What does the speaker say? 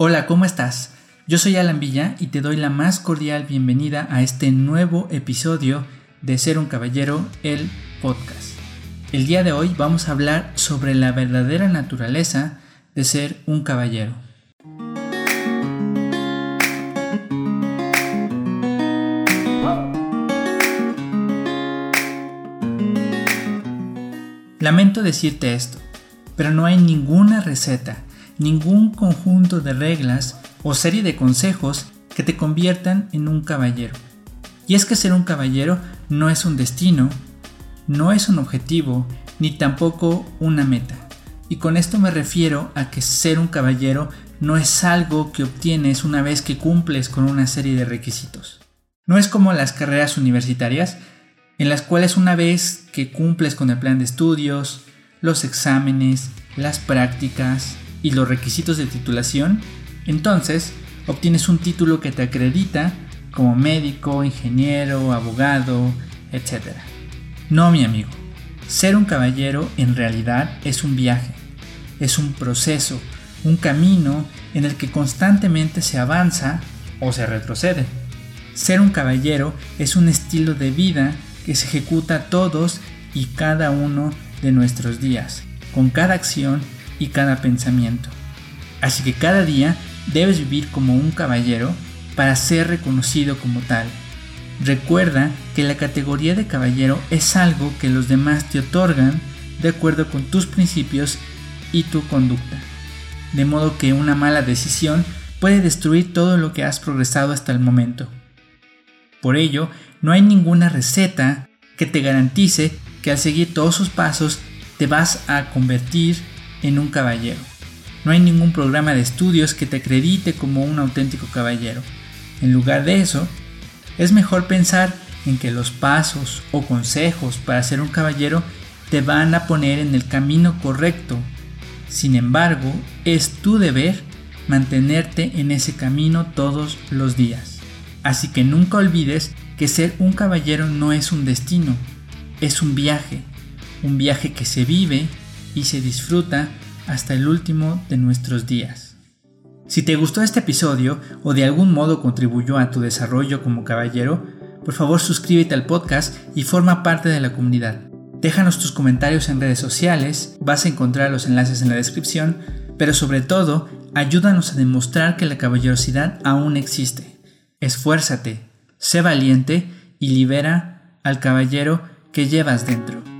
Hola, ¿cómo estás? Yo soy Alan Villa y te doy la más cordial bienvenida a este nuevo episodio de Ser un Caballero, el podcast. El día de hoy vamos a hablar sobre la verdadera naturaleza de ser un caballero. Lamento decirte esto, pero no hay ninguna receta ningún conjunto de reglas o serie de consejos que te conviertan en un caballero. Y es que ser un caballero no es un destino, no es un objetivo, ni tampoco una meta. Y con esto me refiero a que ser un caballero no es algo que obtienes una vez que cumples con una serie de requisitos. No es como las carreras universitarias, en las cuales una vez que cumples con el plan de estudios, los exámenes, las prácticas, y los requisitos de titulación, entonces obtienes un título que te acredita como médico, ingeniero, abogado, etc. No, mi amigo. Ser un caballero en realidad es un viaje, es un proceso, un camino en el que constantemente se avanza o se retrocede. Ser un caballero es un estilo de vida que se ejecuta todos y cada uno de nuestros días, con cada acción y cada pensamiento. Así que cada día debes vivir como un caballero para ser reconocido como tal. Recuerda que la categoría de caballero es algo que los demás te otorgan de acuerdo con tus principios y tu conducta. De modo que una mala decisión puede destruir todo lo que has progresado hasta el momento. Por ello, no hay ninguna receta que te garantice que al seguir todos sus pasos te vas a convertir en un caballero. No hay ningún programa de estudios que te acredite como un auténtico caballero. En lugar de eso, es mejor pensar en que los pasos o consejos para ser un caballero te van a poner en el camino correcto. Sin embargo, es tu deber mantenerte en ese camino todos los días. Así que nunca olvides que ser un caballero no es un destino, es un viaje, un viaje que se vive y se disfruta hasta el último de nuestros días. Si te gustó este episodio o de algún modo contribuyó a tu desarrollo como caballero, por favor suscríbete al podcast y forma parte de la comunidad. Déjanos tus comentarios en redes sociales, vas a encontrar los enlaces en la descripción, pero sobre todo, ayúdanos a demostrar que la caballerosidad aún existe. Esfuérzate, sé valiente y libera al caballero que llevas dentro.